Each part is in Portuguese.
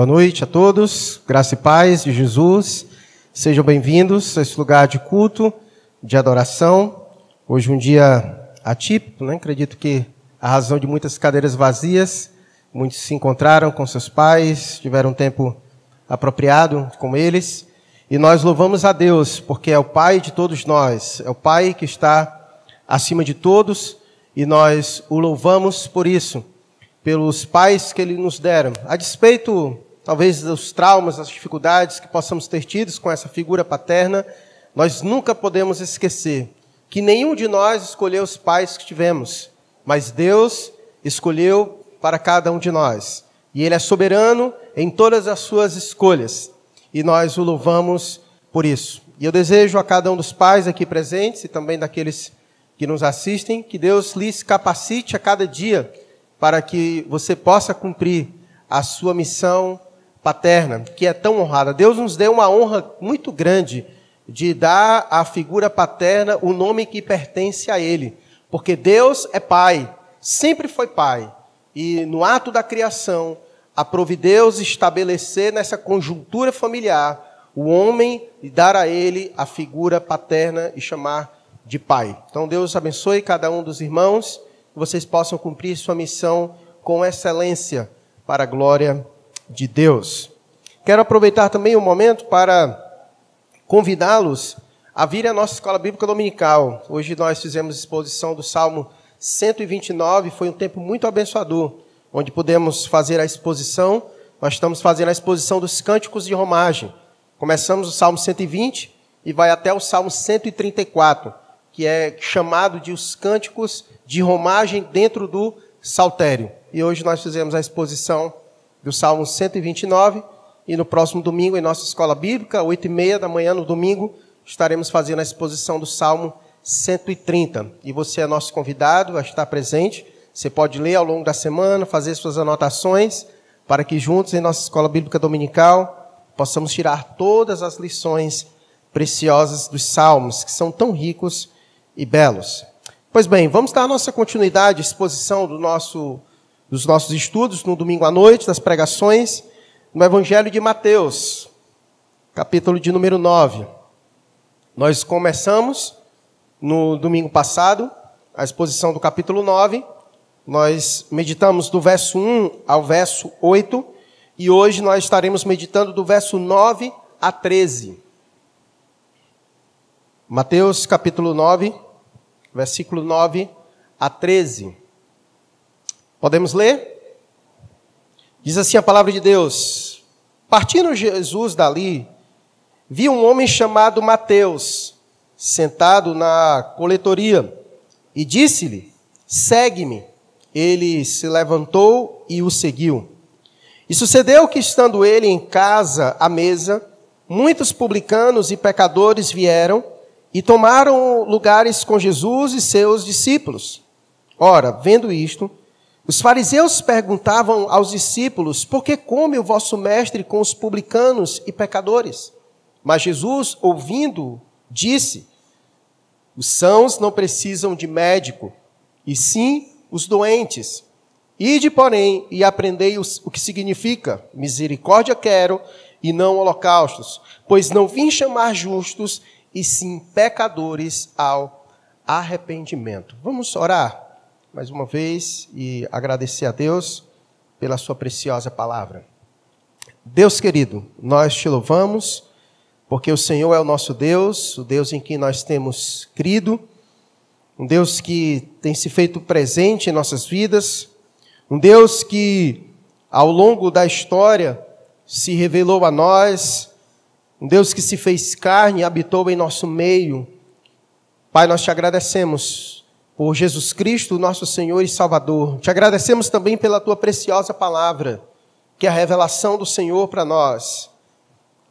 Boa noite a todos, graça e paz de Jesus. Sejam bem-vindos a esse lugar de culto, de adoração. Hoje um dia atípico, né? Acredito que a razão de muitas cadeiras vazias, muitos se encontraram com seus pais, tiveram um tempo apropriado com eles. E nós louvamos a Deus, porque é o Pai de todos nós, é o Pai que está acima de todos, e nós o louvamos por isso, pelos pais que Ele nos deram. A despeito, talvez, dos traumas, das dificuldades que possamos ter tido com essa figura paterna, nós nunca podemos esquecer que nenhum de nós escolheu os pais que tivemos, mas Deus escolheu para cada um de nós. E Ele é soberano em todas as suas escolhas e nós o louvamos por isso. E eu desejo a cada um dos pais aqui presentes e também daqueles que nos assistem, que Deus lhes capacite a cada dia para que você possa cumprir a sua missão paterna, que é tão honrada. Deus nos deu uma honra muito grande de dar à figura paterna o nome que pertence a Ele, porque Deus é Pai, sempre foi Pai, e no ato da criação, aprove Deus estabelecer nessa conjuntura familiar o homem e dar a ele a figura paterna e chamar de pai. Então Deus abençoe cada um dos irmãos, que vocês possam cumprir sua missão com excelência para a glória de Deus. Quero aproveitar também o um momento para convidá-los a vir à nossa escola bíblica dominical. Hoje nós fizemos exposição do Salmo 129, foi um tempo muito abençoador onde podemos fazer a exposição. Nós estamos fazendo a exposição dos cânticos de romagem. Começamos o Salmo 120 e vai até o Salmo 134, que é chamado de os cânticos de romagem dentro do saltério. E hoje nós fizemos a exposição do Salmo 129 e no próximo domingo em nossa escola bíblica, oito e meia da manhã no domingo, estaremos fazendo a exposição do Salmo 130. E você é nosso convidado a estar presente. Você pode ler ao longo da semana, fazer suas anotações, para que juntos em nossa escola bíblica dominical possamos tirar todas as lições preciosas dos salmos, que são tão ricos e belos. Pois bem, vamos dar a nossa continuidade, exposição do nosso, dos nossos estudos no domingo à noite, das pregações, no Evangelho de Mateus, capítulo de número 9. Nós começamos no domingo passado a exposição do capítulo 9 nós meditamos do verso 1 ao verso 8 e hoje nós estaremos meditando do verso 9 a 13. Mateus capítulo 9, versículo 9 a 13. Podemos ler? Diz assim a palavra de Deus: Partindo Jesus dali, viu um homem chamado Mateus sentado na coletoria e disse-lhe: Segue-me ele se levantou e o seguiu. E sucedeu que, estando ele em casa à mesa, muitos publicanos e pecadores vieram e tomaram lugares com Jesus e seus discípulos. Ora, vendo isto, os fariseus perguntavam aos discípulos: Por que come o vosso mestre com os publicanos e pecadores? Mas Jesus, ouvindo, disse: Os sãos não precisam de médico, e sim os doentes. Ide, porém, e aprendei o que significa misericórdia quero e não holocaustos, pois não vim chamar justos, e sim pecadores ao arrependimento. Vamos orar mais uma vez e agradecer a Deus pela sua preciosa palavra. Deus querido, nós te louvamos, porque o Senhor é o nosso Deus, o Deus em quem nós temos crido um Deus que tem se feito presente em nossas vidas, um Deus que, ao longo da história, se revelou a nós, um Deus que se fez carne e habitou em nosso meio. Pai, nós te agradecemos por Jesus Cristo, nosso Senhor e Salvador. Te agradecemos também pela tua preciosa palavra, que é a revelação do Senhor para nós.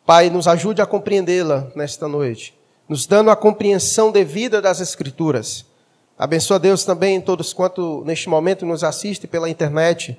Pai, nos ajude a compreendê-la nesta noite, nos dando a compreensão devida das Escrituras Abençoa Deus também todos quanto neste momento nos assiste pela internet.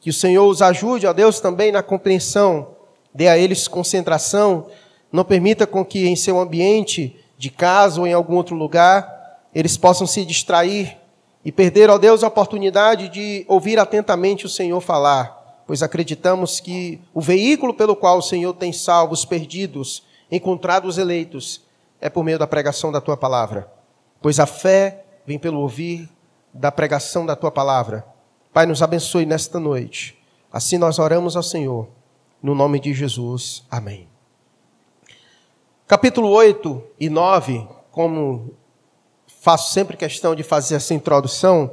Que o Senhor os ajude, ó Deus, também na compreensão. Dê a eles concentração. Não permita com que em seu ambiente de casa ou em algum outro lugar eles possam se distrair e perder, ó Deus, a oportunidade de ouvir atentamente o Senhor falar. pois acreditamos que o veículo pelo qual o Senhor tem salvo os perdidos, encontrado os eleitos, é por meio da pregação da tua palavra. Pois a fé vem pelo ouvir da pregação da tua palavra. Pai, nos abençoe nesta noite. Assim nós oramos ao Senhor, no nome de Jesus. Amém. Capítulo 8 e 9, como faço sempre questão de fazer essa introdução,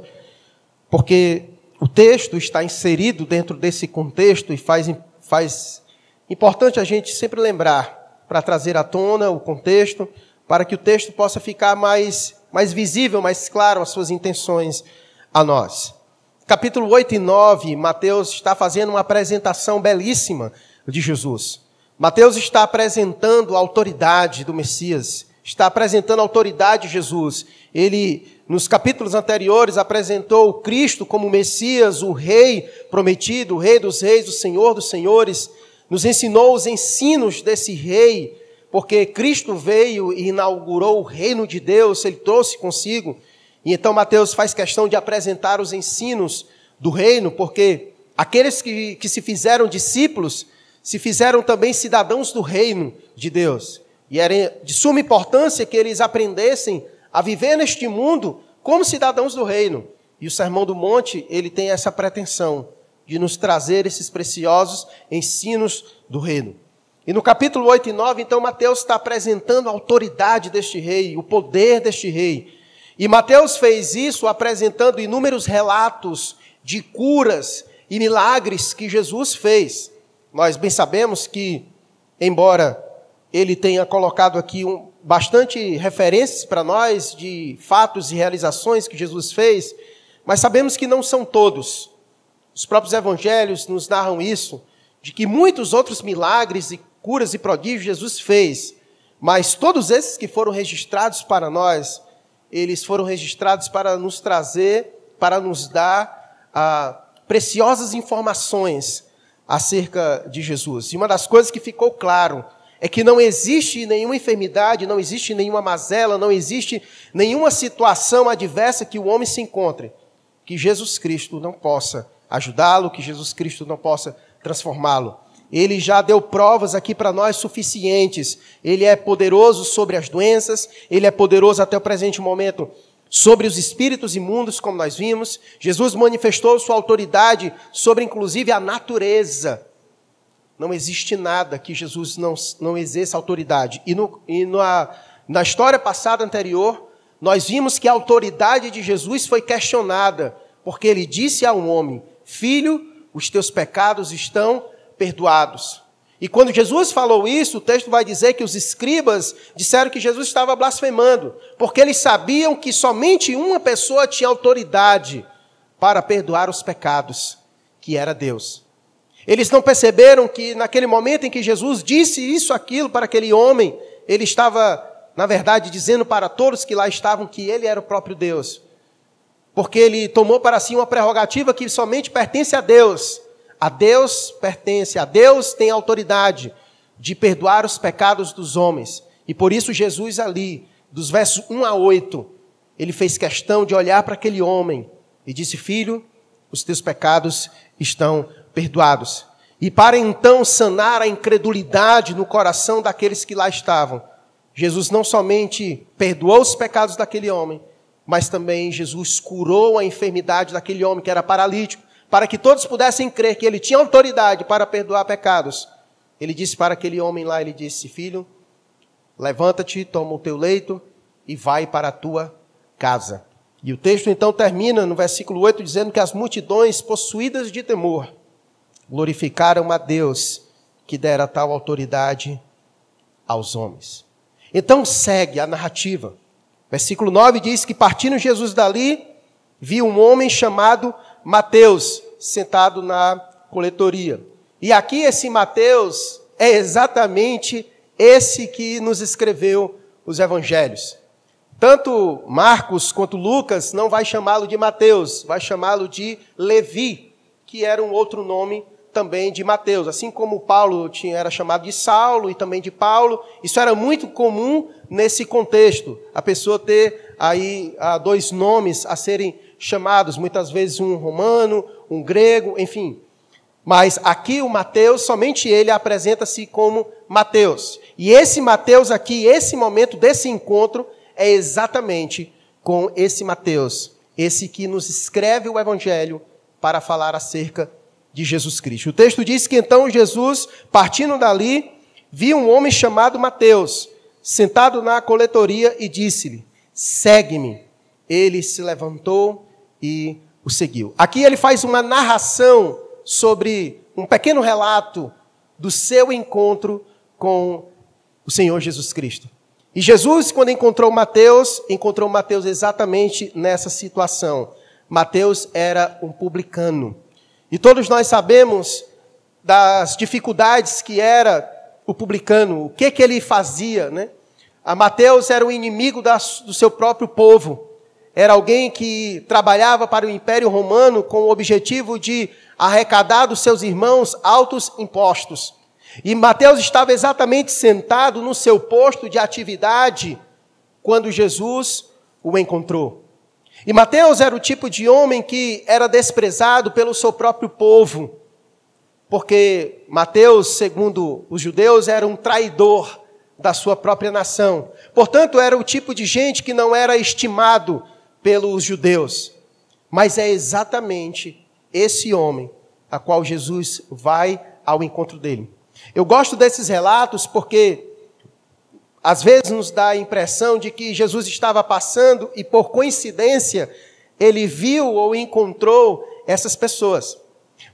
porque o texto está inserido dentro desse contexto e faz, faz importante a gente sempre lembrar para trazer à tona o contexto, para que o texto possa ficar mais, mais visível, mais claro as suas intenções a nós. Capítulo 8 e 9, Mateus está fazendo uma apresentação belíssima de Jesus. Mateus está apresentando a autoridade do Messias, está apresentando a autoridade de Jesus. Ele, nos capítulos anteriores, apresentou Cristo como Messias, o Rei prometido, o Rei dos Reis, o Senhor dos Senhores. Nos ensinou os ensinos desse Rei, porque Cristo veio e inaugurou o reino de Deus, ele trouxe consigo. E então Mateus faz questão de apresentar os ensinos do reino, porque aqueles que, que se fizeram discípulos se fizeram também cidadãos do reino de Deus. E era de suma importância que eles aprendessem a viver neste mundo como cidadãos do reino. E o Sermão do Monte, ele tem essa pretensão de nos trazer esses preciosos ensinos do reino. E no capítulo 8 e 9, então, Mateus está apresentando a autoridade deste rei, o poder deste rei. E Mateus fez isso apresentando inúmeros relatos de curas e milagres que Jesus fez. Nós bem sabemos que, embora ele tenha colocado aqui um, bastante referências para nós de fatos e realizações que Jesus fez, mas sabemos que não são todos. Os próprios evangelhos nos narram isso, de que muitos outros milagres e curas e prodígios Jesus fez, mas todos esses que foram registrados para nós, eles foram registrados para nos trazer, para nos dar ah, preciosas informações acerca de Jesus. E uma das coisas que ficou claro é que não existe nenhuma enfermidade, não existe nenhuma mazela, não existe nenhuma situação adversa que o homem se encontre que Jesus Cristo não possa ajudá-lo, que Jesus Cristo não possa transformá-lo. Ele já deu provas aqui para nós suficientes. Ele é poderoso sobre as doenças, ele é poderoso até o presente momento sobre os espíritos imundos, como nós vimos. Jesus manifestou sua autoridade sobre, inclusive, a natureza. Não existe nada que Jesus não, não exerça autoridade. E, no, e na, na história passada anterior, nós vimos que a autoridade de Jesus foi questionada, porque ele disse a um homem: Filho, os teus pecados estão perdoados. E quando Jesus falou isso, o texto vai dizer que os escribas disseram que Jesus estava blasfemando, porque eles sabiam que somente uma pessoa tinha autoridade para perdoar os pecados, que era Deus. Eles não perceberam que naquele momento em que Jesus disse isso, aquilo para aquele homem, ele estava, na verdade, dizendo para todos que lá estavam que ele era o próprio Deus. Porque ele tomou para si uma prerrogativa que somente pertence a Deus a Deus pertence, a Deus tem autoridade de perdoar os pecados dos homens. E por isso Jesus ali, dos versos 1 a 8, ele fez questão de olhar para aquele homem e disse: Filho, os teus pecados estão perdoados. E para então sanar a incredulidade no coração daqueles que lá estavam, Jesus não somente perdoou os pecados daquele homem, mas também Jesus curou a enfermidade daquele homem que era paralítico para que todos pudessem crer que ele tinha autoridade para perdoar pecados, ele disse para aquele homem lá, ele disse, filho, levanta-te, toma o teu leito e vai para a tua casa. E o texto então termina no versículo 8 dizendo que as multidões possuídas de temor glorificaram a Deus que dera tal autoridade aos homens. Então segue a narrativa. Versículo 9 diz que partindo Jesus dali, viu um homem chamado Mateus sentado na coletoria. E aqui esse Mateus é exatamente esse que nos escreveu os evangelhos. Tanto Marcos quanto Lucas não vai chamá-lo de Mateus, vai chamá-lo de Levi, que era um outro nome também de Mateus. Assim como Paulo tinha, era chamado de Saulo e também de Paulo, isso era muito comum nesse contexto, a pessoa ter aí ah, dois nomes a serem chamados, muitas vezes um romano, um grego, enfim. Mas aqui o Mateus, somente ele apresenta-se como Mateus. E esse Mateus aqui, esse momento desse encontro, é exatamente com esse Mateus, esse que nos escreve o Evangelho para falar acerca de Jesus Cristo. O texto diz que então Jesus, partindo dali, viu um homem chamado Mateus, sentado na coletoria, e disse-lhe: Segue-me. Ele se levantou e o seguiu. Aqui ele faz uma narração sobre um pequeno relato do seu encontro com o Senhor Jesus Cristo. E Jesus, quando encontrou Mateus, encontrou Mateus exatamente nessa situação. Mateus era um publicano. E todos nós sabemos das dificuldades que era o publicano, o que, que ele fazia, né? A Mateus era o inimigo do seu próprio povo. Era alguém que trabalhava para o Império Romano com o objetivo de arrecadar dos seus irmãos altos impostos. E Mateus estava exatamente sentado no seu posto de atividade quando Jesus o encontrou. E Mateus era o tipo de homem que era desprezado pelo seu próprio povo, porque Mateus, segundo os judeus, era um traidor da sua própria nação. Portanto, era o tipo de gente que não era estimado pelos judeus. Mas é exatamente esse homem a qual Jesus vai ao encontro dele. Eu gosto desses relatos porque às vezes nos dá a impressão de que Jesus estava passando e por coincidência ele viu ou encontrou essas pessoas.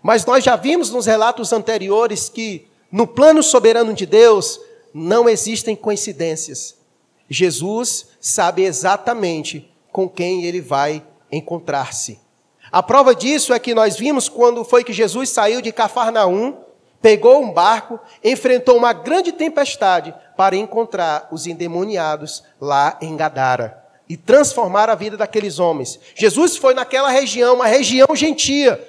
Mas nós já vimos nos relatos anteriores que no plano soberano de Deus não existem coincidências. Jesus sabe exatamente com quem ele vai encontrar-se. A prova disso é que nós vimos quando foi que Jesus saiu de Cafarnaum pegou um barco, enfrentou uma grande tempestade para encontrar os endemoniados lá em Gadara e transformar a vida daqueles homens. Jesus foi naquela região, uma região gentia,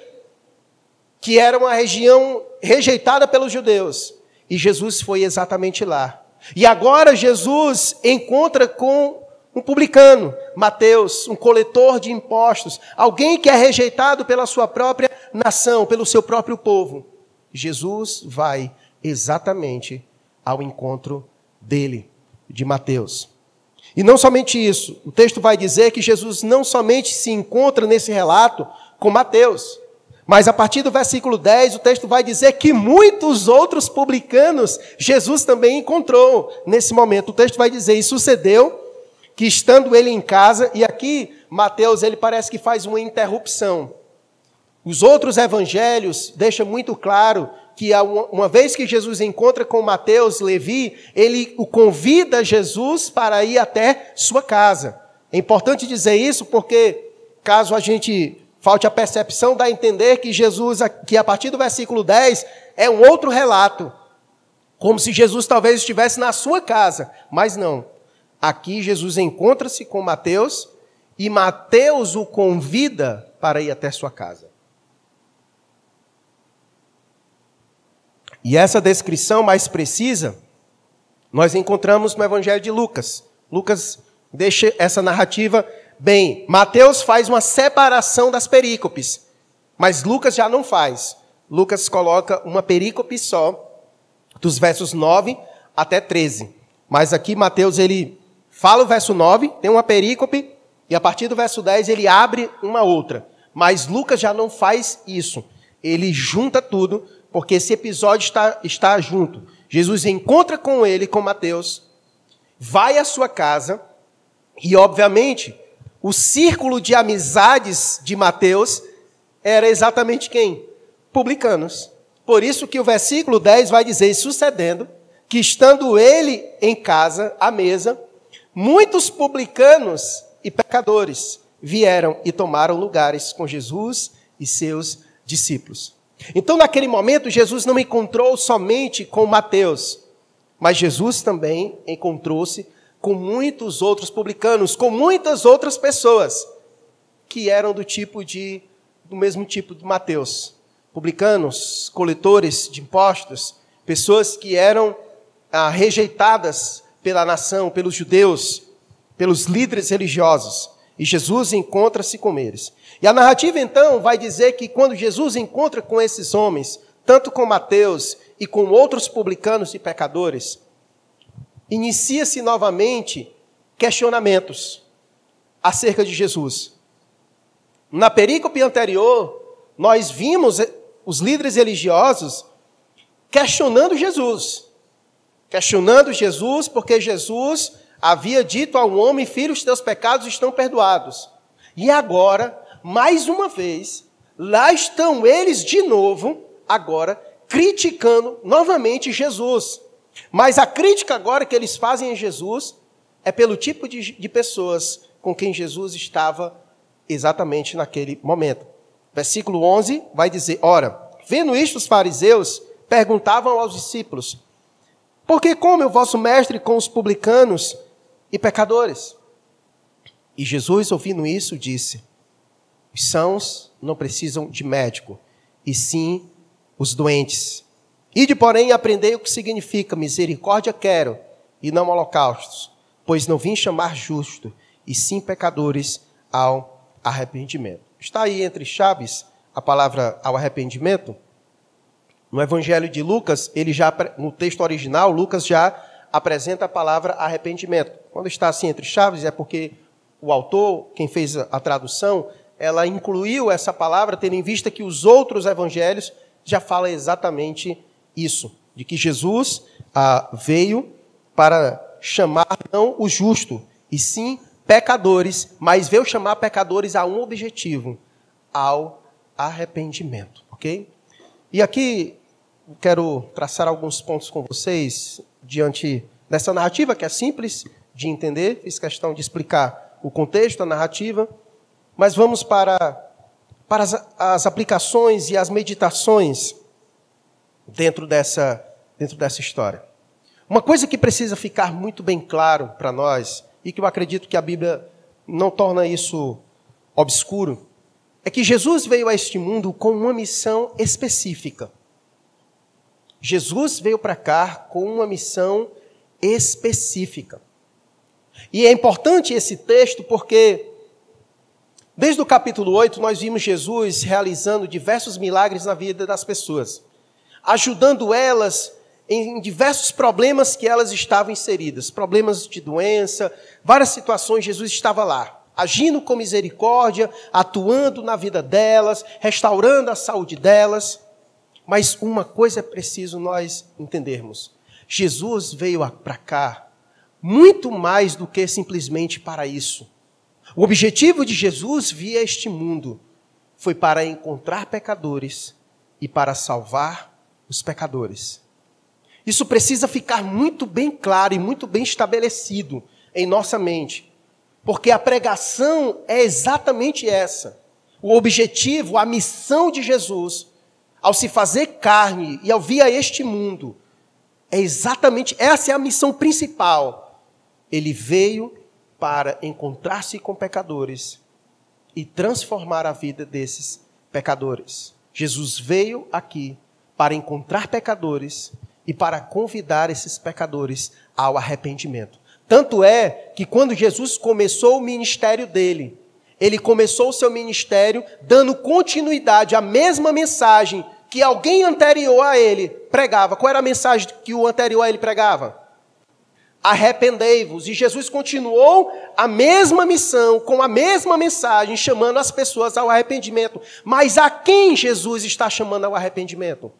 que era uma região rejeitada pelos judeus. E Jesus foi exatamente lá. E agora Jesus encontra com um publicano, Mateus, um coletor de impostos, alguém que é rejeitado pela sua própria nação, pelo seu próprio povo. Jesus vai exatamente ao encontro dele, de Mateus. E não somente isso, o texto vai dizer que Jesus não somente se encontra nesse relato com Mateus, mas a partir do versículo 10, o texto vai dizer que muitos outros publicanos Jesus também encontrou nesse momento. O texto vai dizer: E sucedeu que estando ele em casa, e aqui Mateus ele parece que faz uma interrupção. Os outros evangelhos deixam muito claro que uma vez que Jesus encontra com Mateus, Levi, ele o convida Jesus para ir até sua casa. É importante dizer isso porque caso a gente falte a percepção, dá a entender que Jesus, que a partir do versículo 10, é um outro relato. Como se Jesus talvez estivesse na sua casa, mas não. Aqui Jesus encontra-se com Mateus e Mateus o convida para ir até sua casa. E essa descrição mais precisa nós encontramos no Evangelho de Lucas. Lucas deixa essa narrativa bem. Mateus faz uma separação das perícopes, mas Lucas já não faz. Lucas coloca uma perícope só, dos versos 9 até 13. Mas aqui Mateus ele fala o verso 9, tem uma perícope, e a partir do verso 10 ele abre uma outra. Mas Lucas já não faz isso. Ele junta tudo porque esse episódio está, está junto. Jesus encontra com ele, com Mateus, vai à sua casa, e obviamente, o círculo de amizades de Mateus era exatamente quem? Publicanos. Por isso que o versículo 10 vai dizer, sucedendo, que estando ele em casa, à mesa, muitos publicanos e pecadores vieram e tomaram lugares com Jesus e seus discípulos. Então, naquele momento, Jesus não encontrou somente com Mateus, mas Jesus também encontrou-se com muitos outros publicanos, com muitas outras pessoas que eram do tipo de do mesmo tipo de Mateus, publicanos, coletores de impostos, pessoas que eram ah, rejeitadas pela nação, pelos judeus, pelos líderes religiosos. E Jesus encontra-se com eles. E a narrativa então vai dizer que quando Jesus encontra com esses homens, tanto com Mateus e com outros publicanos e pecadores, inicia-se novamente questionamentos acerca de Jesus. Na perícope anterior, nós vimos os líderes religiosos questionando Jesus. Questionando Jesus, porque Jesus havia dito ao homem: Filho, os teus pecados estão perdoados. E agora, mais uma vez, lá estão eles de novo, agora, criticando novamente Jesus. Mas a crítica agora que eles fazem a Jesus é pelo tipo de, de pessoas com quem Jesus estava exatamente naquele momento. Versículo 11 vai dizer: Ora, vendo isto, os fariseus perguntavam aos discípulos: Por que come o vosso mestre com os publicanos e pecadores? E Jesus, ouvindo isso, disse: Os sãos não precisam de médico, e sim os doentes. Ide, porém, aprendei o que significa misericórdia quero, e não holocaustos, pois não vim chamar justo, e sim pecadores ao arrependimento. Está aí entre chaves a palavra ao arrependimento. No Evangelho de Lucas, ele já no texto original, Lucas já apresenta a palavra arrependimento. Quando está assim entre chaves é porque o autor, quem fez a tradução, ela incluiu essa palavra tendo em vista que os outros evangelhos já falam exatamente isso, de que Jesus ah, veio para chamar não o justo, e sim pecadores, mas veio chamar pecadores a um objetivo, ao arrependimento, ok? E aqui quero traçar alguns pontos com vocês diante dessa narrativa que é simples de entender, fiz questão de explicar o contexto, a narrativa, mas vamos para, para as, as aplicações e as meditações dentro dessa, dentro dessa história. Uma coisa que precisa ficar muito bem claro para nós, e que eu acredito que a Bíblia não torna isso obscuro, é que Jesus veio a este mundo com uma missão específica. Jesus veio para cá com uma missão específica. E é importante esse texto porque, desde o capítulo 8, nós vimos Jesus realizando diversos milagres na vida das pessoas ajudando elas em diversos problemas que elas estavam inseridas, problemas de doença, várias situações, Jesus estava lá, agindo com misericórdia, atuando na vida delas, restaurando a saúde delas. Mas uma coisa é preciso nós entendermos: Jesus veio para cá muito mais do que simplesmente para isso. O objetivo de Jesus via este mundo foi para encontrar pecadores e para salvar os pecadores. Isso precisa ficar muito bem claro e muito bem estabelecido em nossa mente, porque a pregação é exatamente essa. O objetivo, a missão de Jesus, ao se fazer carne e ao vir a este mundo, é exatamente essa é a missão principal. Ele veio para encontrar-se com pecadores e transformar a vida desses pecadores. Jesus veio aqui para encontrar pecadores e para convidar esses pecadores ao arrependimento. Tanto é que quando Jesus começou o ministério dele, ele começou o seu ministério dando continuidade à mesma mensagem que alguém anterior a ele pregava. Qual era a mensagem que o anterior a ele pregava? Arrependei-vos. E Jesus continuou a mesma missão, com a mesma mensagem, chamando as pessoas ao arrependimento. Mas a quem Jesus está chamando ao arrependimento?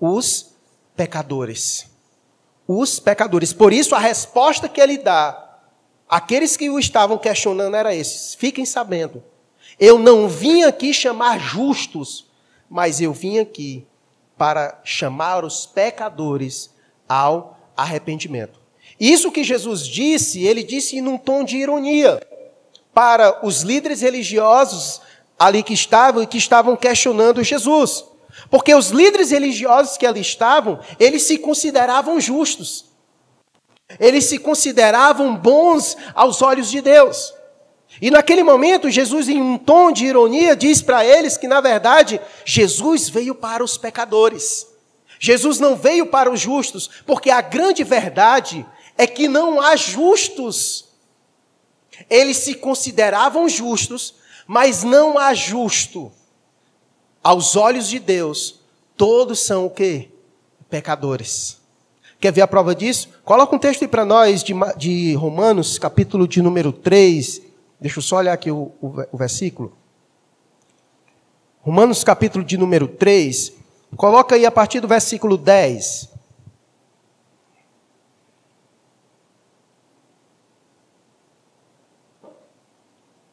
os pecadores. Os pecadores. Por isso, a resposta que ele dá àqueles que o estavam questionando era esse: fiquem sabendo, eu não vim aqui chamar justos, mas eu vim aqui para chamar os pecadores ao arrependimento. Isso que Jesus disse, ele disse em um tom de ironia para os líderes religiosos ali que estavam e que estavam questionando Jesus. Porque os líderes religiosos que ali estavam, eles se consideravam justos. Eles se consideravam bons aos olhos de Deus. E naquele momento, Jesus, em um tom de ironia, diz para eles que, na verdade, Jesus veio para os pecadores. Jesus não veio para os justos, porque a grande verdade é que não há justos. Eles se consideravam justos, mas não há justo aos olhos de Deus, Todos são o quê? Pecadores. Quer ver a prova disso? Coloca um texto aí para nós de, de, Romanos, capítulo de número 3. Deixa eu só olhar aqui o, o, o versículo. Romanos, capítulo de número 3. Coloca aí a partir do versículo 10.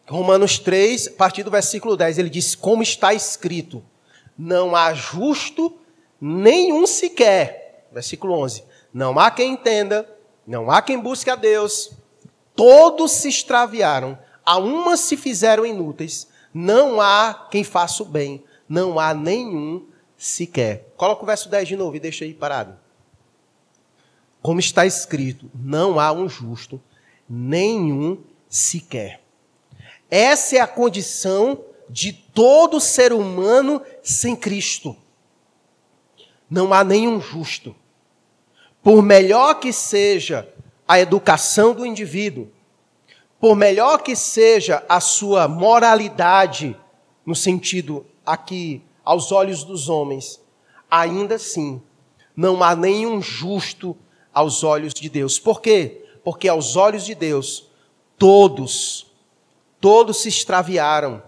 Romanos 3, a partir do versículo 10, ele diz: Como está escrito, não há justo nenhum sequer. Versículo 11: Não há quem entenda, não há quem busque a Deus, todos se extraviaram, a se fizeram inúteis, não há quem faça o bem, não há nenhum sequer. Coloca o verso 10 de novo e deixa aí parado. Como está escrito, não há um justo, nenhum sequer. Essa é a condição de todo ser humano sem Cristo. Não há nenhum justo. Por melhor que seja a educação do indivíduo, por melhor que seja a sua moralidade, no sentido aqui, aos olhos dos homens, ainda assim, não há nenhum justo aos olhos de Deus. Por quê? Porque aos olhos de Deus, todos Todos se extraviaram.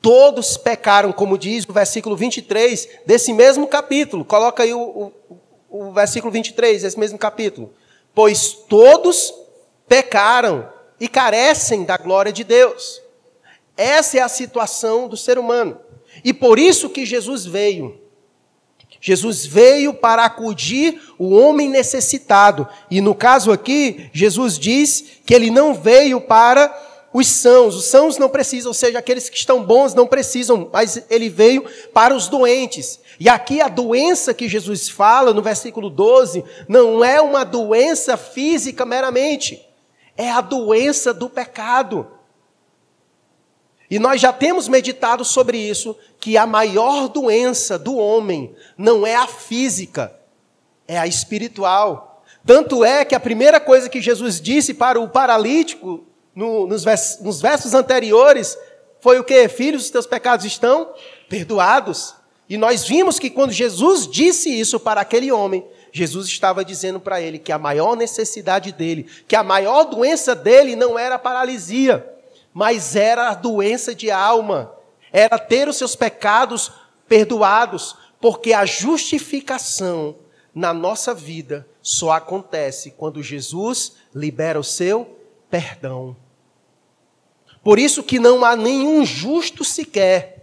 Todos pecaram, como diz o versículo 23 desse mesmo capítulo. Coloca aí o, o, o versículo 23 desse mesmo capítulo. Pois todos pecaram e carecem da glória de Deus. Essa é a situação do ser humano. E por isso que Jesus veio. Jesus veio para acudir o homem necessitado. E no caso aqui, Jesus diz que ele não veio para os sãos. Os sãos não precisam, ou seja, aqueles que estão bons não precisam, mas ele veio para os doentes. E aqui a doença que Jesus fala no versículo 12 não é uma doença física meramente, é a doença do pecado. E nós já temos meditado sobre isso, que a maior doença do homem não é a física, é a espiritual. Tanto é que a primeira coisa que Jesus disse para o paralítico no, nos, vers, nos versos anteriores foi o que? Filhos, os teus pecados estão perdoados. E nós vimos que quando Jesus disse isso para aquele homem, Jesus estava dizendo para ele que a maior necessidade dele, que a maior doença dele não era a paralisia, mas era a doença de alma, era ter os seus pecados perdoados, porque a justificação na nossa vida só acontece quando Jesus libera o seu perdão. Por isso que não há nenhum justo sequer.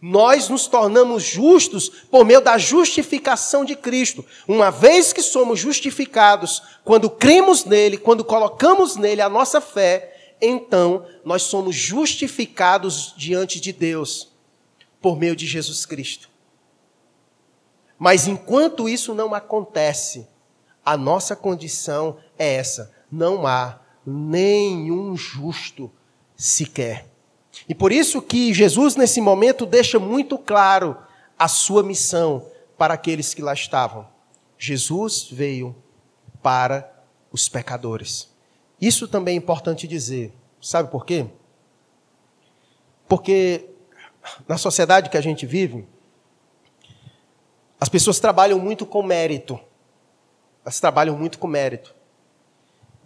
Nós nos tornamos justos por meio da justificação de Cristo. Uma vez que somos justificados, quando cremos nele, quando colocamos nele a nossa fé, então nós somos justificados diante de Deus por meio de Jesus Cristo. Mas enquanto isso não acontece, a nossa condição é essa: não há nenhum justo sequer. E por isso que Jesus, nesse momento, deixa muito claro a sua missão para aqueles que lá estavam. Jesus veio para os pecadores. Isso também é importante dizer. Sabe por quê? Porque na sociedade que a gente vive, as pessoas trabalham muito com mérito. Elas trabalham muito com mérito.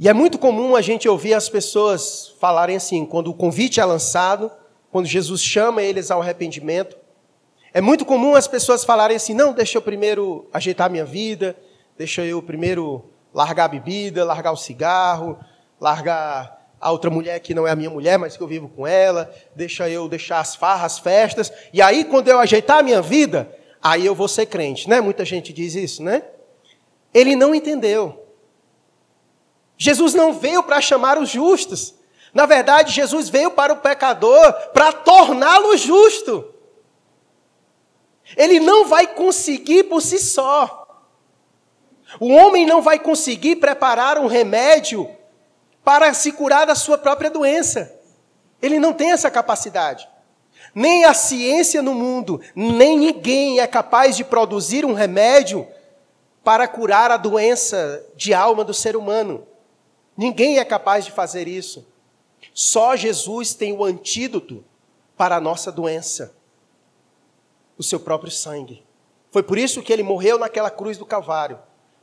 E é muito comum a gente ouvir as pessoas falarem assim, quando o convite é lançado, quando Jesus chama eles ao arrependimento. É muito comum as pessoas falarem assim: não, deixa eu primeiro ajeitar minha vida, deixa eu primeiro largar a bebida, largar o cigarro, largar a outra mulher que não é a minha mulher, mas que eu vivo com ela, deixa eu deixar as farras, as festas, e aí quando eu ajeitar a minha vida, aí eu vou ser crente, né? Muita gente diz isso, né? Ele não entendeu. Jesus não veio para chamar os justos. Na verdade, Jesus veio para o pecador para torná-lo justo. Ele não vai conseguir por si só. O homem não vai conseguir preparar um remédio para se curar da sua própria doença. Ele não tem essa capacidade. Nem a ciência no mundo, nem ninguém é capaz de produzir um remédio para curar a doença de alma do ser humano. Ninguém é capaz de fazer isso. Só Jesus tem o antídoto para a nossa doença: o seu próprio sangue. Foi por isso que ele morreu naquela cruz do Calvário,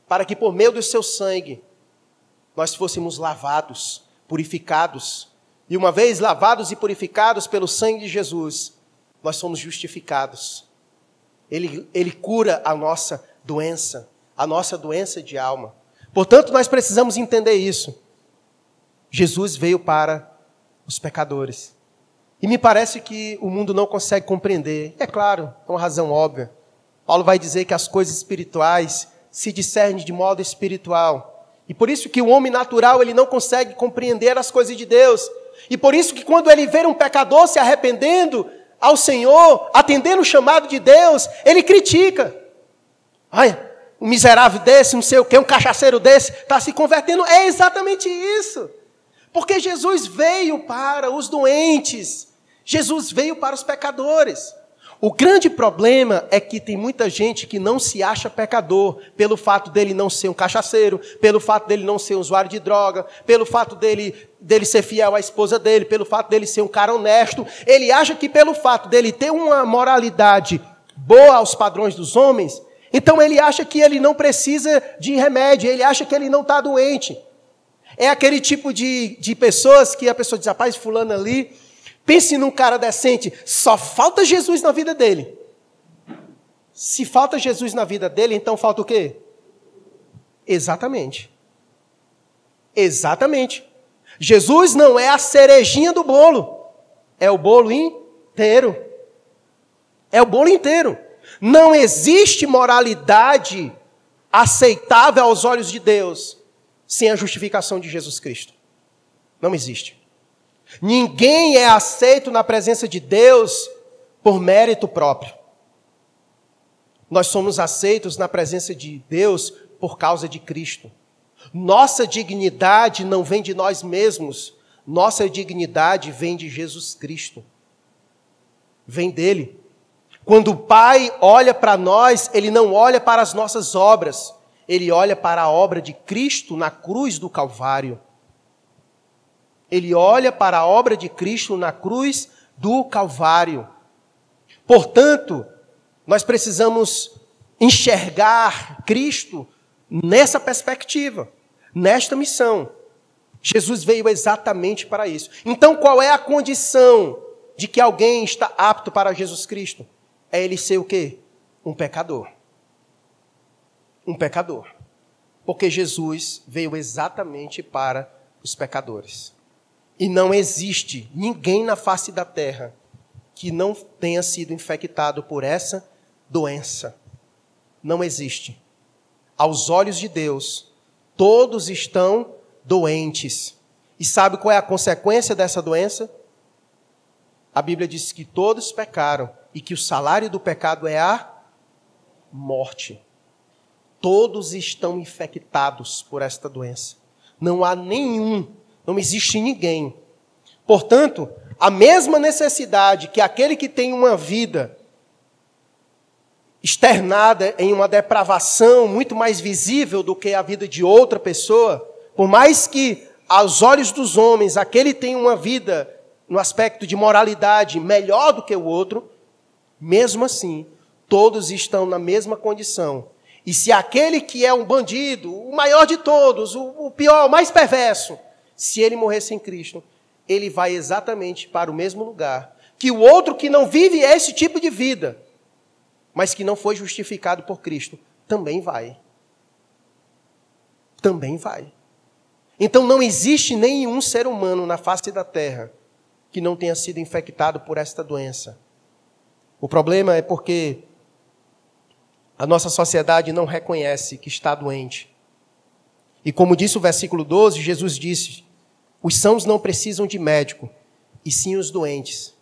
para que por meio do seu sangue nós fôssemos lavados, purificados. E uma vez lavados e purificados pelo sangue de Jesus, nós somos justificados. Ele, ele cura a nossa doença, a nossa doença de alma. Portanto, nós precisamos entender isso. Jesus veio para os pecadores. E me parece que o mundo não consegue compreender. É claro, com razão óbvia. Paulo vai dizer que as coisas espirituais se discernem de modo espiritual. E por isso que o homem natural ele não consegue compreender as coisas de Deus. E por isso que quando ele vê um pecador se arrependendo ao Senhor, atendendo o chamado de Deus, ele critica. Olha, um miserável desse, não sei o que, um cachaceiro desse, está se convertendo. É exatamente isso. Porque Jesus veio para os doentes, Jesus veio para os pecadores. O grande problema é que tem muita gente que não se acha pecador pelo fato dele não ser um cachaceiro, pelo fato dele não ser um usuário de droga, pelo fato dele, dele ser fiel à esposa dele, pelo fato dele ser um cara honesto. Ele acha que pelo fato dele ter uma moralidade boa aos padrões dos homens, então ele acha que ele não precisa de remédio, ele acha que ele não está doente. É aquele tipo de, de pessoas que a pessoa diz, rapaz, fulano ali, pense num cara decente, só falta Jesus na vida dele. Se falta Jesus na vida dele, então falta o quê? Exatamente. Exatamente. Jesus não é a cerejinha do bolo, é o bolo inteiro. É o bolo inteiro. Não existe moralidade aceitável aos olhos de Deus sem a justificação de Jesus Cristo. Não existe. Ninguém é aceito na presença de Deus por mérito próprio. Nós somos aceitos na presença de Deus por causa de Cristo. Nossa dignidade não vem de nós mesmos, nossa dignidade vem de Jesus Cristo. Vem dele. Quando o Pai olha para nós, ele não olha para as nossas obras, ele olha para a obra de Cristo na cruz do Calvário. Ele olha para a obra de Cristo na cruz do Calvário. Portanto, nós precisamos enxergar Cristo nessa perspectiva, nesta missão. Jesus veio exatamente para isso. Então, qual é a condição de que alguém está apto para Jesus Cristo? É ele ser o quê? Um pecador um pecador. Porque Jesus veio exatamente para os pecadores. E não existe ninguém na face da terra que não tenha sido infectado por essa doença. Não existe. Aos olhos de Deus, todos estão doentes. E sabe qual é a consequência dessa doença? A Bíblia diz que todos pecaram e que o salário do pecado é a morte. Todos estão infectados por esta doença. Não há nenhum, não existe ninguém. Portanto, a mesma necessidade que aquele que tem uma vida externada em uma depravação muito mais visível do que a vida de outra pessoa, por mais que aos olhos dos homens aquele tem uma vida no aspecto de moralidade melhor do que o outro, mesmo assim, todos estão na mesma condição e se aquele que é um bandido, o maior de todos, o, o pior, o mais perverso, se ele morrer sem Cristo, ele vai exatamente para o mesmo lugar que o outro que não vive esse tipo de vida, mas que não foi justificado por Cristo, também vai. Também vai. Então não existe nenhum ser humano na face da terra que não tenha sido infectado por esta doença. O problema é porque a nossa sociedade não reconhece que está doente. E como disse o versículo 12, Jesus disse: os sãos não precisam de médico, e sim os doentes.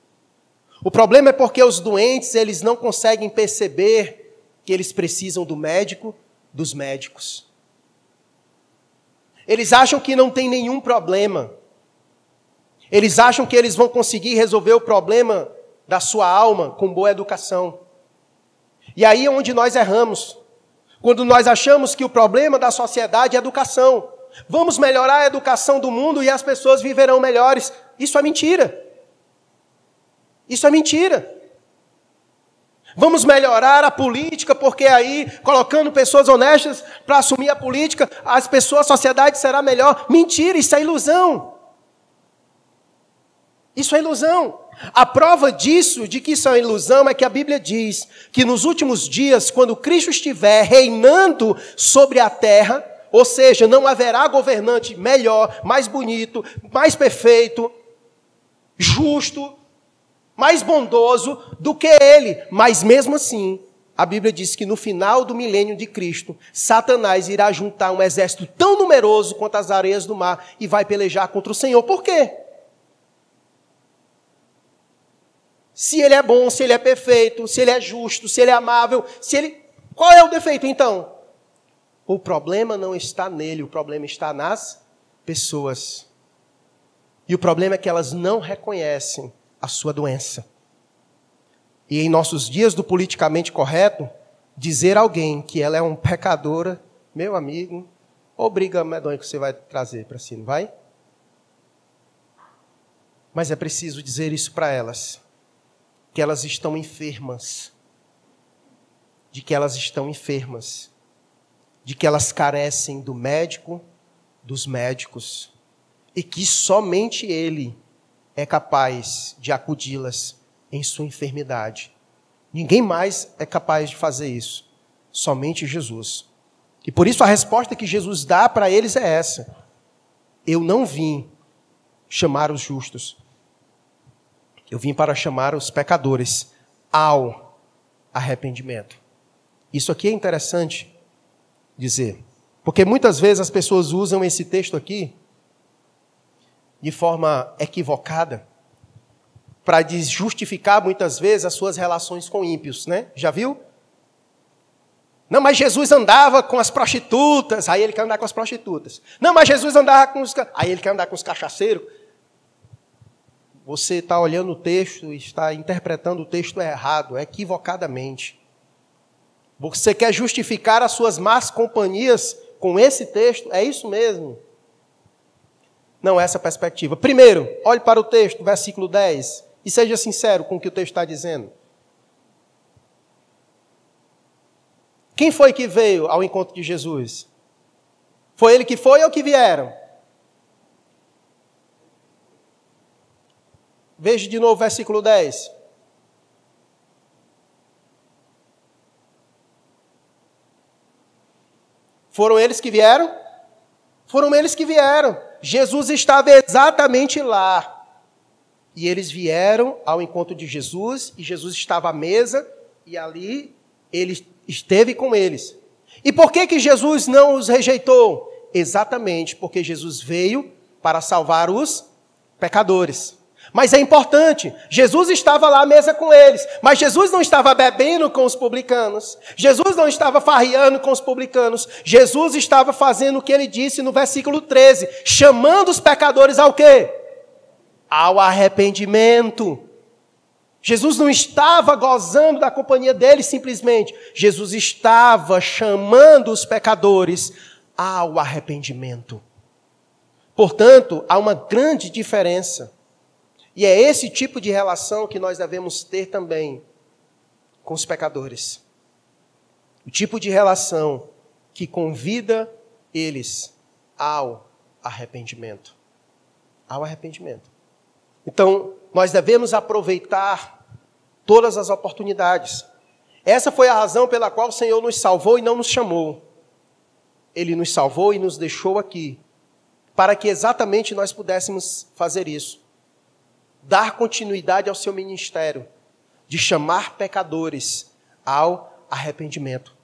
O problema é porque os doentes, eles não conseguem perceber que eles precisam do médico, dos médicos. Eles acham que não tem nenhum problema. Eles acham que eles vão conseguir resolver o problema da sua alma com boa educação. E aí é onde nós erramos. Quando nós achamos que o problema da sociedade é educação. Vamos melhorar a educação do mundo e as pessoas viverão melhores. Isso é mentira. Isso é mentira. Vamos melhorar a política, porque aí, colocando pessoas honestas para assumir a política, as pessoas, a sociedade será melhor. Mentira, isso é ilusão. Isso é ilusão. A prova disso, de que isso é ilusão, é que a Bíblia diz que nos últimos dias, quando Cristo estiver reinando sobre a terra, ou seja, não haverá governante melhor, mais bonito, mais perfeito, justo, mais bondoso do que ele. Mas mesmo assim, a Bíblia diz que no final do milênio de Cristo, Satanás irá juntar um exército tão numeroso quanto as areias do mar e vai pelejar contra o Senhor. Por quê? Se ele é bom, se ele é perfeito, se ele é justo, se ele é amável, se ele. Qual é o defeito então? O problema não está nele, o problema está nas pessoas. E o problema é que elas não reconhecem a sua doença. E em nossos dias do politicamente correto, dizer a alguém que ela é um pecadora, meu amigo, obriga medonha que você vai trazer para si, não vai? Mas é preciso dizer isso para elas, que elas estão enfermas, de que elas estão enfermas, de que elas carecem do médico, dos médicos, e que somente ele é capaz de acudi-las em sua enfermidade. Ninguém mais é capaz de fazer isso, somente Jesus. E por isso a resposta que Jesus dá para eles é essa: Eu não vim chamar os justos, eu vim para chamar os pecadores ao arrependimento. Isso aqui é interessante dizer, porque muitas vezes as pessoas usam esse texto aqui de forma equivocada para justificar muitas vezes as suas relações com ímpios, né? Já viu? Não, mas Jesus andava com as prostitutas, aí ele quer andar com as prostitutas. Não, mas Jesus andava com os. Aí ele quer andar com os cachaceiros. Você está olhando o texto e está interpretando o texto errado, equivocadamente. Você quer justificar as suas más companhias com esse texto? É isso mesmo. Não é essa perspectiva. Primeiro, olhe para o texto, versículo 10, e seja sincero com o que o texto está dizendo. Quem foi que veio ao encontro de Jesus? Foi ele que foi ou que vieram? Veja de novo o versículo 10. Foram eles que vieram? Foram eles que vieram. Jesus estava exatamente lá. E eles vieram ao encontro de Jesus, e Jesus estava à mesa, e ali ele esteve com eles. E por que, que Jesus não os rejeitou? Exatamente porque Jesus veio para salvar os pecadores. Mas é importante, Jesus estava lá à mesa com eles, mas Jesus não estava bebendo com os publicanos, Jesus não estava farriando com os publicanos, Jesus estava fazendo o que ele disse no versículo 13, chamando os pecadores ao quê? Ao arrependimento. Jesus não estava gozando da companhia deles simplesmente, Jesus estava chamando os pecadores ao arrependimento. Portanto, há uma grande diferença e é esse tipo de relação que nós devemos ter também com os pecadores. O tipo de relação que convida eles ao arrependimento. Ao arrependimento. Então, nós devemos aproveitar todas as oportunidades. Essa foi a razão pela qual o Senhor nos salvou e não nos chamou. Ele nos salvou e nos deixou aqui, para que exatamente nós pudéssemos fazer isso dar continuidade ao seu ministério, de chamar pecadores ao arrependimento.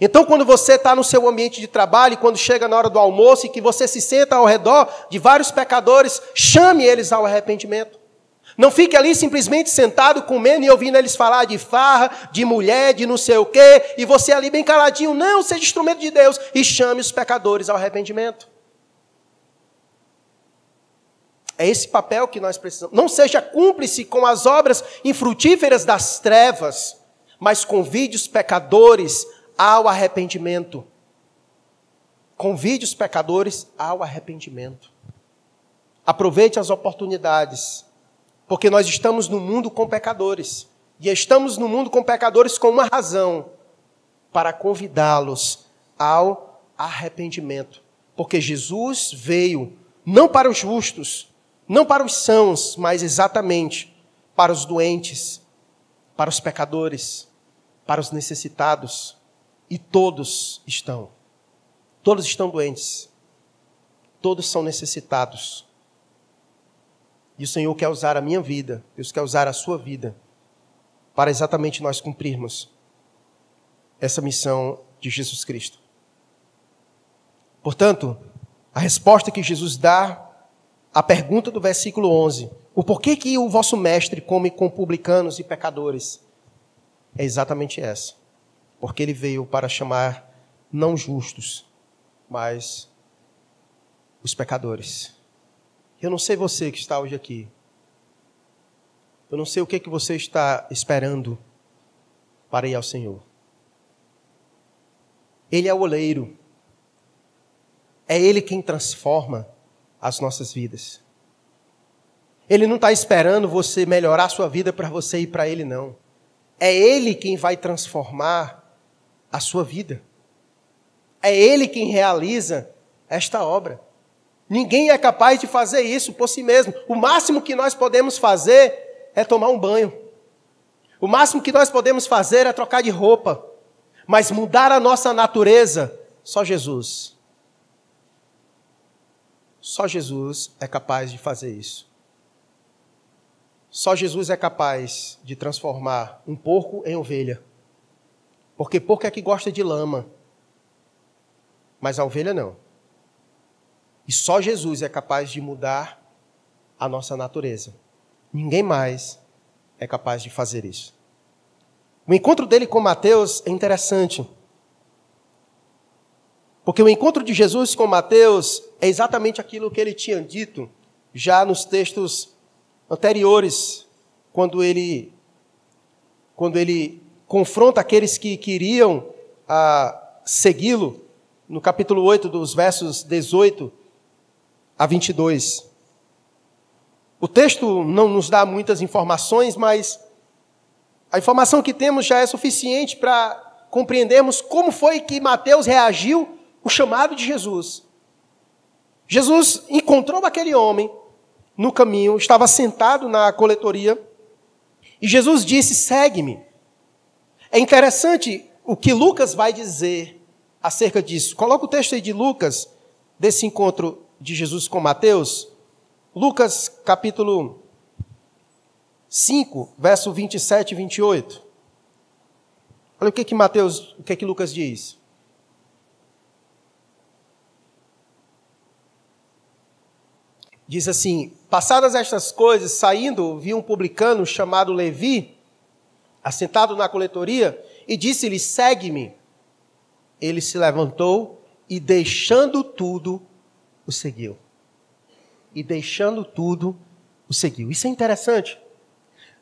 Então, quando você está no seu ambiente de trabalho, e quando chega na hora do almoço e que você se senta ao redor de vários pecadores, chame eles ao arrependimento. Não fique ali simplesmente sentado comendo e ouvindo eles falar de farra, de mulher, de não sei o quê, e você ali bem caladinho. Não, seja instrumento de Deus e chame os pecadores ao arrependimento. É esse papel que nós precisamos. Não seja cúmplice com as obras infrutíferas das trevas, mas convide os pecadores ao arrependimento. Convide os pecadores ao arrependimento. Aproveite as oportunidades, porque nós estamos no mundo com pecadores. E estamos no mundo com pecadores com uma razão para convidá-los ao arrependimento. Porque Jesus veio não para os justos, não para os sãos, mas exatamente para os doentes, para os pecadores, para os necessitados. E todos estão. Todos estão doentes. Todos são necessitados. E o Senhor quer usar a minha vida, Deus quer usar a sua vida, para exatamente nós cumprirmos essa missão de Jesus Cristo. Portanto, a resposta que Jesus dá à pergunta do versículo 11, o porquê que o vosso mestre come com publicanos e pecadores, é exatamente essa. Porque ele veio para chamar não justos, mas os pecadores. Eu não sei você que está hoje aqui. Eu não sei o que, que você está esperando para ir ao Senhor. Ele é o oleiro. É Ele quem transforma as nossas vidas. Ele não está esperando você melhorar a sua vida para você ir para Ele, não. É Ele quem vai transformar a sua vida. É Ele quem realiza esta obra. Ninguém é capaz de fazer isso por si mesmo. O máximo que nós podemos fazer é tomar um banho. O máximo que nós podemos fazer é trocar de roupa. Mas mudar a nossa natureza, só Jesus. Só Jesus é capaz de fazer isso. Só Jesus é capaz de transformar um porco em ovelha. Porque porco é que gosta de lama, mas a ovelha não. E só Jesus é capaz de mudar a nossa natureza. Ninguém mais é capaz de fazer isso. O encontro dele com Mateus é interessante. Porque o encontro de Jesus com Mateus é exatamente aquilo que ele tinha dito já nos textos anteriores, quando ele quando ele confronta aqueles que queriam ah, segui-lo, no capítulo 8, dos versos 18 a 22. O texto não nos dá muitas informações, mas a informação que temos já é suficiente para compreendermos como foi que Mateus reagiu ao chamado de Jesus. Jesus encontrou aquele homem no caminho, estava sentado na coletoria, e Jesus disse: segue-me. É interessante o que Lucas vai dizer acerca disso. Coloca o texto aí de Lucas, desse encontro de Jesus com Mateus, Lucas capítulo 5, verso 27 e 28. Olha o que que Mateus, o que que Lucas diz. Diz assim: Passadas estas coisas, saindo, viu um publicano chamado Levi, assentado na coletoria, e disse-lhe: Segue-me. Ele se levantou e, deixando tudo, o seguiu. E deixando tudo, o seguiu. Isso é interessante.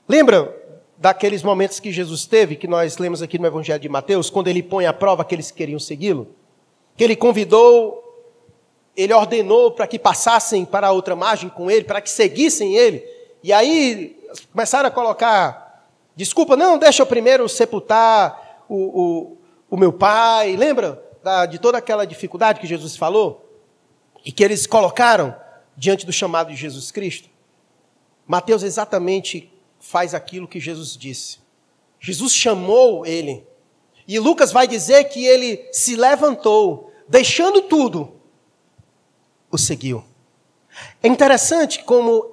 Lembra daqueles momentos que Jesus teve, que nós lemos aqui no Evangelho de Mateus, quando ele põe à prova que queriam segui-lo? Que ele convidou, ele ordenou para que passassem para a outra margem com ele, para que seguissem ele. E aí começaram a colocar desculpa, não, deixa eu primeiro sepultar o, o, o meu pai. Lembra da, de toda aquela dificuldade que Jesus falou? e que eles colocaram diante do chamado de Jesus Cristo, Mateus exatamente faz aquilo que Jesus disse. Jesus chamou ele. E Lucas vai dizer que ele se levantou, deixando tudo, o seguiu. É interessante como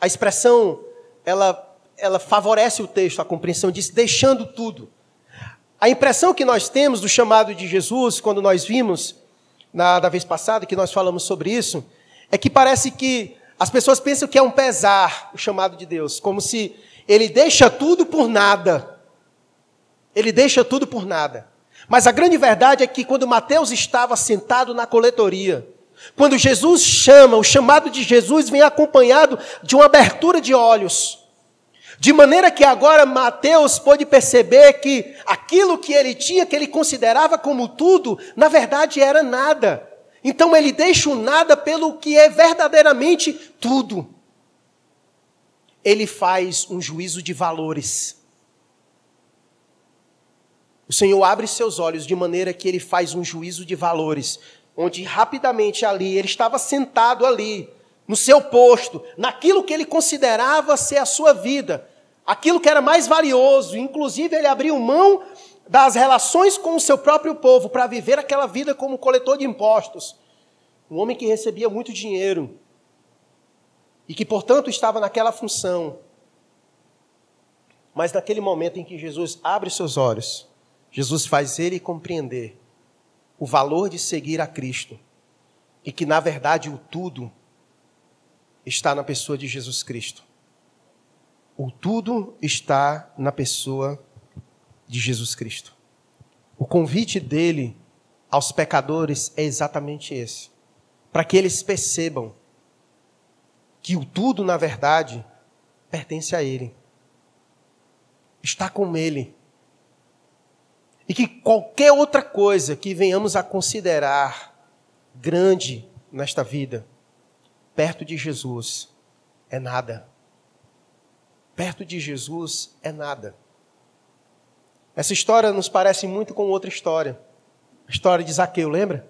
a expressão ela, ela favorece o texto, a compreensão disso, deixando tudo. A impressão que nós temos do chamado de Jesus, quando nós vimos na, da vez passada que nós falamos sobre isso, é que parece que as pessoas pensam que é um pesar o chamado de Deus, como se ele deixa tudo por nada. Ele deixa tudo por nada. Mas a grande verdade é que quando Mateus estava sentado na coletoria, quando Jesus chama, o chamado de Jesus vem acompanhado de uma abertura de olhos. De maneira que agora Mateus pôde perceber que aquilo que ele tinha, que ele considerava como tudo, na verdade era nada. Então ele deixa o nada pelo que é verdadeiramente tudo. ele faz um juízo de valores. O Senhor abre seus olhos de maneira que ele faz um juízo de valores, onde rapidamente ali, ele estava sentado ali, no seu posto, naquilo que ele considerava ser a sua vida, aquilo que era mais valioso, inclusive ele abriu mão das relações com o seu próprio povo para viver aquela vida como coletor de impostos. Um homem que recebia muito dinheiro e que, portanto, estava naquela função. Mas naquele momento em que Jesus abre seus olhos, Jesus faz ele compreender o valor de seguir a Cristo e que, na verdade, o tudo está na pessoa de Jesus Cristo. O tudo está na pessoa de Jesus Cristo. O convite dele aos pecadores é exatamente esse: para que eles percebam que o tudo, na verdade, pertence a ele, está com ele e que qualquer outra coisa que venhamos a considerar grande nesta vida, perto de Jesus, é nada. Perto de Jesus é nada. Essa história nos parece muito com outra história. A história de Zaqueu, lembra?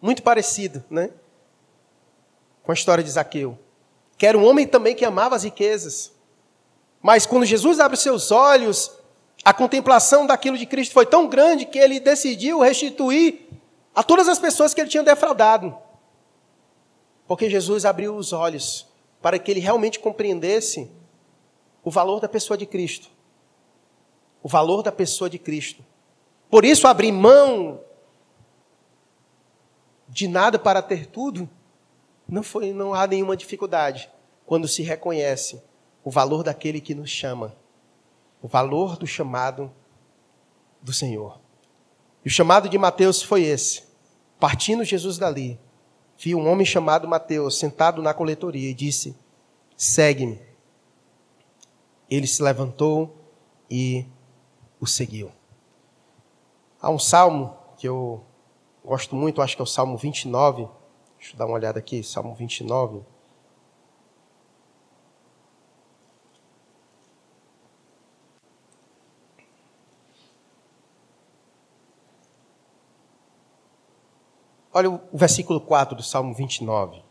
Muito parecido, né? Com a história de Zaqueu. Que era um homem também que amava as riquezas. Mas quando Jesus abre seus olhos a contemplação daquilo de Cristo foi tão grande que ele decidiu restituir a todas as pessoas que ele tinha defraudado. Porque Jesus abriu os olhos para que ele realmente compreendesse o valor da pessoa de Cristo. O valor da pessoa de Cristo. Por isso, abrir mão de nada para ter tudo não foi, não há nenhuma dificuldade quando se reconhece o valor daquele que nos chama o valor do chamado do Senhor. E o chamado de Mateus foi esse. Partindo Jesus dali, viu um homem chamado Mateus sentado na coletoria e disse: Segue-me. Ele se levantou e o seguiu. Há um salmo que eu gosto muito, acho que é o Salmo 29. Deixa eu dar uma olhada aqui, Salmo 29. Olha o versículo 4 do Salmo 29.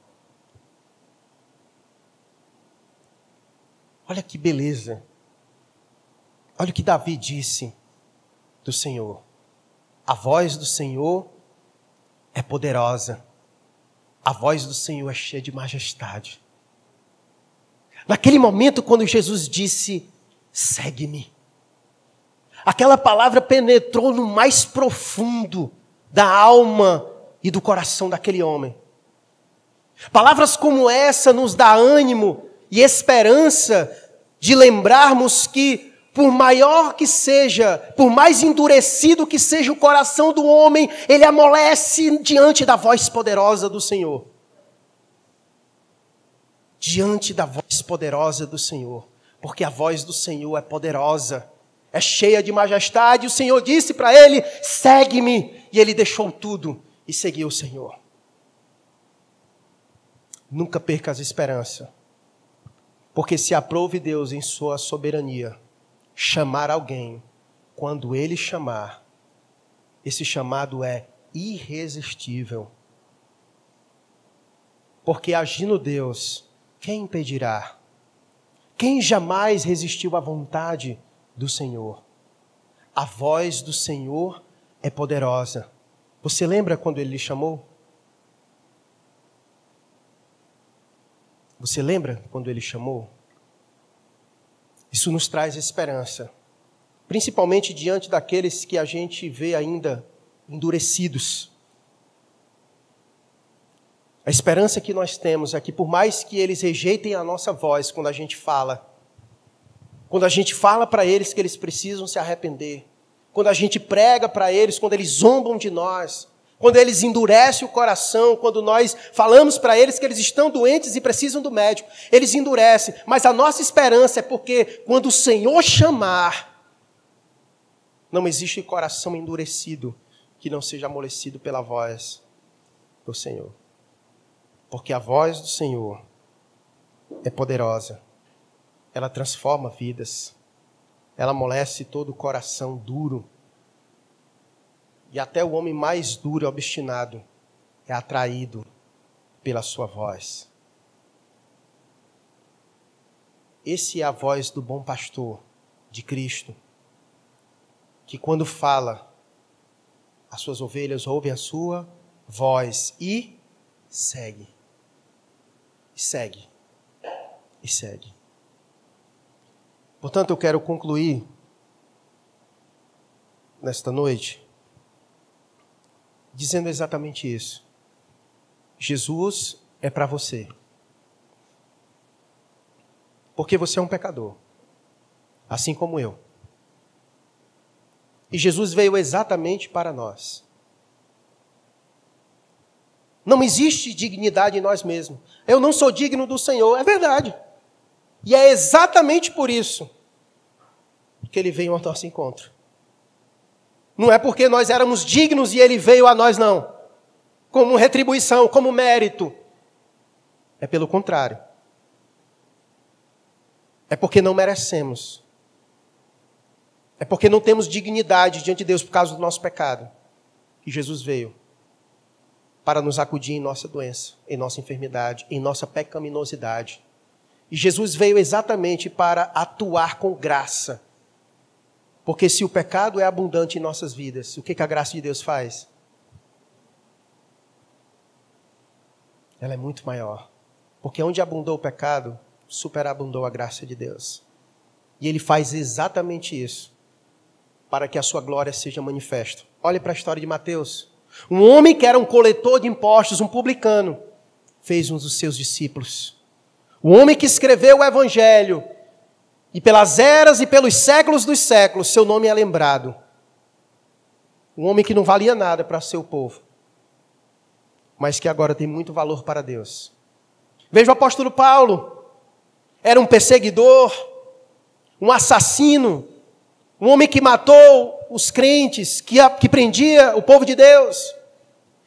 Olha que beleza. Olha o que Davi disse do Senhor. A voz do Senhor é poderosa. A voz do Senhor é cheia de majestade. Naquele momento, quando Jesus disse: segue-me, aquela palavra penetrou no mais profundo da alma e do coração daquele homem. Palavras como essa nos dá ânimo e esperança de lembrarmos que, por maior que seja, por mais endurecido que seja o coração do homem, ele amolece diante da voz poderosa do Senhor. Diante da voz poderosa do Senhor, porque a voz do Senhor é poderosa, é cheia de majestade. O Senhor disse para ele: segue-me, e ele deixou tudo e seguir o Senhor. Nunca perca as esperanças. Porque se aprove Deus em sua soberania chamar alguém, quando ele chamar, esse chamado é irresistível. Porque agindo Deus, quem impedirá? Quem jamais resistiu à vontade do Senhor? A voz do Senhor é poderosa você lembra quando ele lhe chamou? Você lembra quando ele chamou? Isso nos traz esperança, principalmente diante daqueles que a gente vê ainda endurecidos. A esperança que nós temos é que, por mais que eles rejeitem a nossa voz quando a gente fala, quando a gente fala para eles que eles precisam se arrepender, quando a gente prega para eles, quando eles zombam de nós, quando eles endurecem o coração, quando nós falamos para eles que eles estão doentes e precisam do médico, eles endurecem, mas a nossa esperança é porque quando o Senhor chamar, não existe coração endurecido que não seja amolecido pela voz do Senhor. Porque a voz do Senhor é poderosa. Ela transforma vidas, ela amolece todo o coração duro. E até o homem mais duro e obstinado é atraído pela sua voz. Esse é a voz do bom pastor, de Cristo, que quando fala, as suas ovelhas ouvem a sua voz e segue. E segue. E segue. Portanto, eu quero concluir nesta noite dizendo exatamente isso. Jesus é para você. Porque você é um pecador, assim como eu. E Jesus veio exatamente para nós. Não existe dignidade em nós mesmos. Eu não sou digno do Senhor, é verdade. E é exatamente por isso que ele veio ao nosso encontro. Não é porque nós éramos dignos e ele veio a nós, não. Como retribuição, como mérito. É pelo contrário. É porque não merecemos. É porque não temos dignidade diante de Deus por causa do nosso pecado. Que Jesus veio para nos acudir em nossa doença, em nossa enfermidade, em nossa pecaminosidade. E Jesus veio exatamente para atuar com graça. Porque se o pecado é abundante em nossas vidas, o que, que a graça de Deus faz? Ela é muito maior. Porque onde abundou o pecado, superabundou a graça de Deus. E ele faz exatamente isso para que a sua glória seja manifesta. Olhe para a história de Mateus. Um homem que era um coletor de impostos, um publicano, fez um dos seus discípulos. O homem que escreveu o evangelho, e pelas eras e pelos séculos dos séculos, seu nome é lembrado. Um homem que não valia nada para seu povo, mas que agora tem muito valor para Deus. Veja o apóstolo Paulo, era um perseguidor, um assassino, um homem que matou os crentes, que, que prendia o povo de Deus.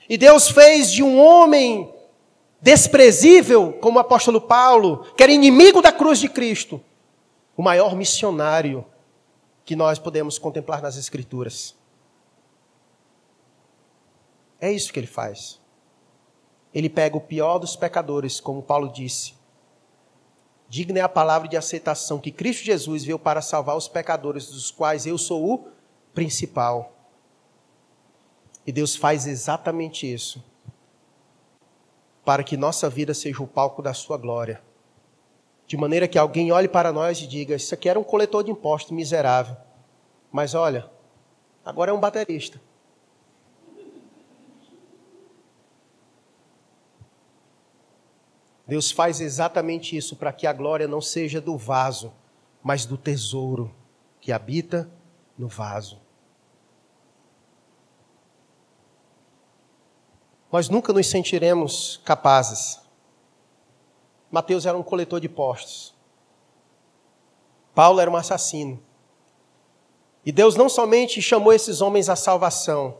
E Deus fez de um homem desprezível, como o apóstolo Paulo, que era inimigo da cruz de Cristo, o maior missionário que nós podemos contemplar nas Escrituras. É isso que ele faz. Ele pega o pior dos pecadores, como Paulo disse, Digna é a palavra de aceitação que Cristo Jesus veio para salvar os pecadores, dos quais eu sou o principal. E Deus faz exatamente isso, para que nossa vida seja o palco da sua glória. De maneira que alguém olhe para nós e diga: Isso aqui era um coletor de impostos miserável. Mas olha, agora é um baterista. Deus faz exatamente isso para que a glória não seja do vaso, mas do tesouro que habita no vaso. Nós nunca nos sentiremos capazes. Mateus era um coletor de postos. Paulo era um assassino. E Deus não somente chamou esses homens à salvação,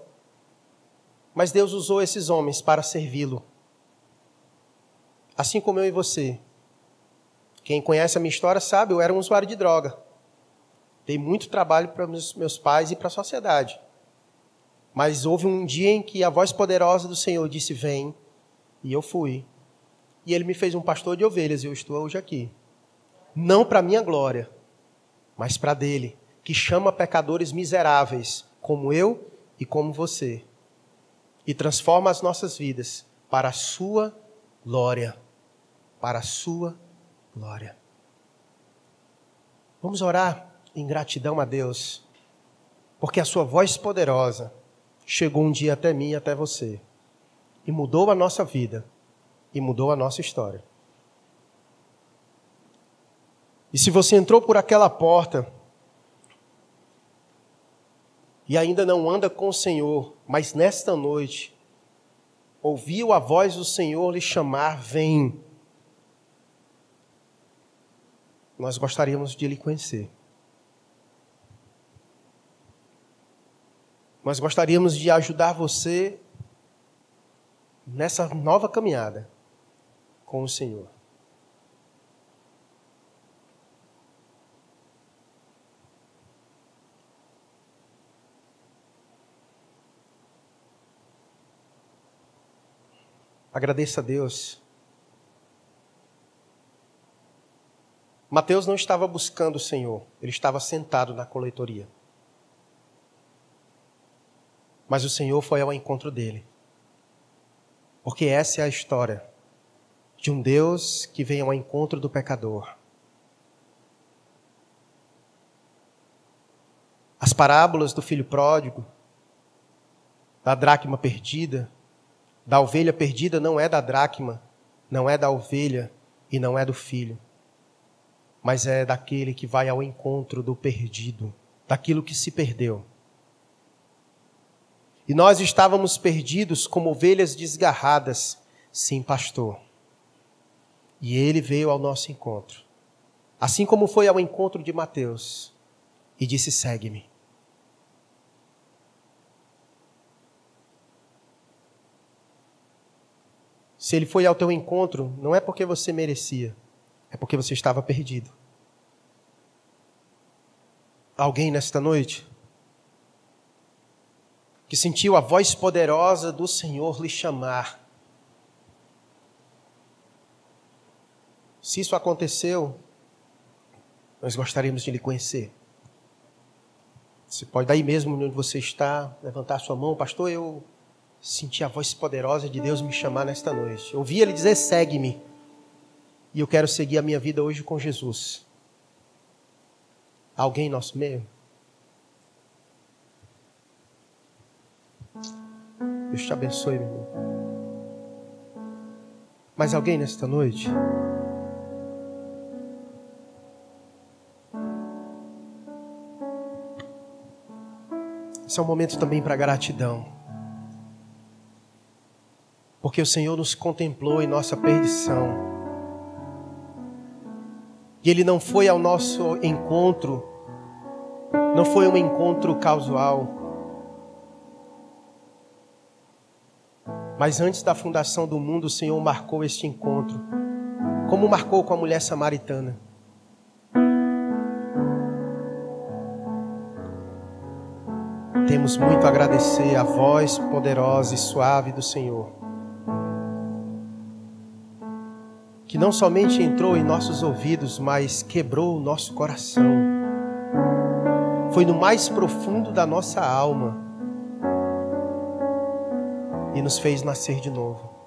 mas Deus usou esses homens para servi-lo. Assim como eu e você. Quem conhece a minha história sabe, eu era um usuário de droga. Dei muito trabalho para meus pais e para a sociedade. Mas houve um dia em que a voz poderosa do Senhor disse: Vem. E eu fui. E ele me fez um pastor de ovelhas e eu estou hoje aqui. Não para minha glória, mas para dele, que chama pecadores miseráveis, como eu e como você, e transforma as nossas vidas para a sua glória para a sua glória. Vamos orar em gratidão a Deus, porque a sua voz poderosa chegou um dia até mim e até você, e mudou a nossa vida, e mudou a nossa história. E se você entrou por aquela porta e ainda não anda com o Senhor, mas nesta noite ouviu a voz do Senhor lhe chamar, vem. nós gostaríamos de lhe conhecer. Nós gostaríamos de ajudar você nessa nova caminhada com o Senhor. Agradeça a Deus. Mateus não estava buscando o Senhor, ele estava sentado na coletoria. Mas o Senhor foi ao encontro dele. Porque essa é a história de um Deus que vem ao encontro do pecador. As parábolas do filho pródigo, da dracma perdida, da ovelha perdida não é da dracma, não é da ovelha e não é do filho, mas é daquele que vai ao encontro do perdido, daquilo que se perdeu. E nós estávamos perdidos como ovelhas desgarradas, sem pastor. E ele veio ao nosso encontro. Assim como foi ao encontro de Mateus e disse: "Segue-me". Se ele foi ao teu encontro, não é porque você merecia, é porque você estava perdido. Alguém nesta noite que sentiu a voz poderosa do Senhor lhe chamar. Se isso aconteceu, nós gostaríamos de lhe conhecer. Você pode daí mesmo onde você está, levantar sua mão, pastor, eu senti a voz poderosa de Deus me chamar nesta noite. Ouvi ele dizer: "Segue-me". E eu quero seguir a minha vida hoje com Jesus. Alguém em nosso meio? Deus te abençoe, meu irmão. Mais alguém nesta noite? Esse é um momento também para gratidão. Porque o Senhor nos contemplou em nossa perdição. E Ele não foi ao nosso encontro, não foi um encontro casual Mas antes da fundação do mundo, o Senhor marcou este encontro, como marcou com a mulher samaritana. Temos muito a agradecer a voz poderosa e suave do Senhor, que não somente entrou em nossos ouvidos, mas quebrou o nosso coração. Foi no mais profundo da nossa alma e nos fez nascer de novo.